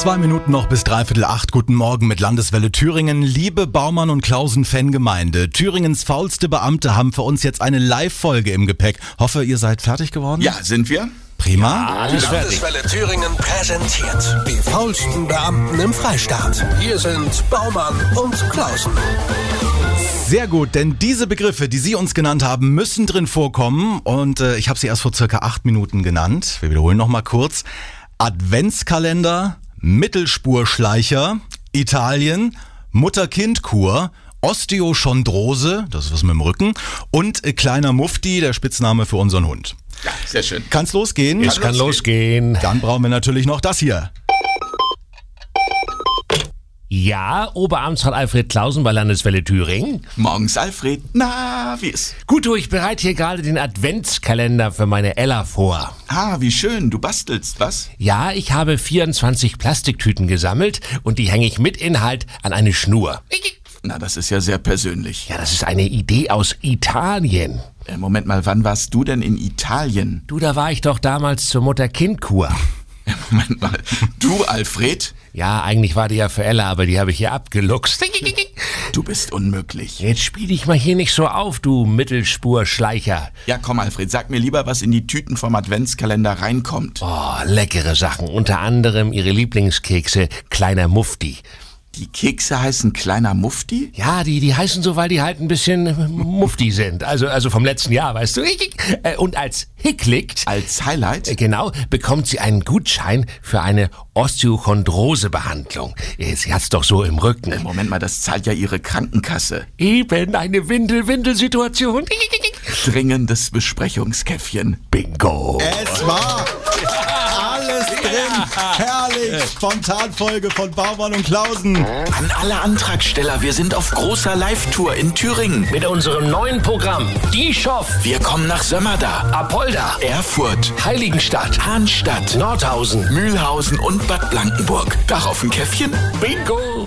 Zwei Minuten noch bis dreiviertel acht. Guten Morgen mit Landeswelle Thüringen. Liebe Baumann und Klausen Fangemeinde. Thüringens faulste Beamte haben für uns jetzt eine Live-Folge im Gepäck. Hoffe, ihr seid fertig geworden? Ja, sind wir? Prima. Die Landeswelle Thüringen präsentiert die faulsten Beamten im Freistaat. Hier sind Baumann und Klausen. Sehr gut, denn diese Begriffe, die Sie uns genannt haben, müssen drin vorkommen. Und äh, ich habe sie erst vor circa acht Minuten genannt. Wir wiederholen nochmal kurz. Adventskalender, Mittelspurschleicher, Italien, Mutter-Kind-Kur, Osteochondrose, das ist was mit dem Rücken, und äh, kleiner Mufti, der Spitzname für unseren Hund. Ja, sehr schön. Kann's losgehen? Es kann losgehen. Dann brauchen wir natürlich noch das hier. Ja, Oberamtsrat Alfred Klausen bei Landeswelle Thüringen. Morgens, Alfred. Na, wie ist? Gut, du, ich bereite hier gerade den Adventskalender für meine Ella vor. Ah, wie schön. Du bastelst, was? Ja, ich habe 24 Plastiktüten gesammelt und die hänge ich mit Inhalt an eine Schnur. Na, das ist ja sehr persönlich. Ja, das ist eine Idee aus Italien. Äh, Moment mal, wann warst du denn in Italien? Du, da war ich doch damals zur Mutter-Kind-Kur. Moment mal. Du, Alfred? Ja, eigentlich war die ja für Ella, aber die habe ich hier abgeluchst. Du bist unmöglich. Jetzt spiel dich mal hier nicht so auf, du Mittelspurschleicher. Ja, komm, Alfred, sag mir lieber, was in die Tüten vom Adventskalender reinkommt. Oh, leckere Sachen. Unter anderem ihre Lieblingskekse, kleiner Mufti. Die Kekse heißen kleiner Mufti? Ja, die, die heißen so, weil die halt ein bisschen Mufti sind. Also, also vom letzten Jahr, weißt du. Äh, Und als Hicklicht, Als Highlight? äh, genau, bekommt sie einen Gutschein für eine Osteochondrose-Behandlung. Äh, Sie hat's doch so im Rücken. Moment mal, das zahlt ja ihre Krankenkasse. Eben eine Windel-Windel-Situation. Dringendes Besprechungskäffchen. Bingo. Es war. Herrlich. Spontanfolge von Baumann und Klausen. An alle Antragsteller, wir sind auf großer Live-Tour in Thüringen. Mit unserem neuen Programm Die Schoff, Wir kommen nach Sömmerda, Apolda, Erfurt, Heiligenstadt, Hahnstadt, Nordhausen. Mühlhausen und Bad Blankenburg. Darauf ein Käffchen? Bingo!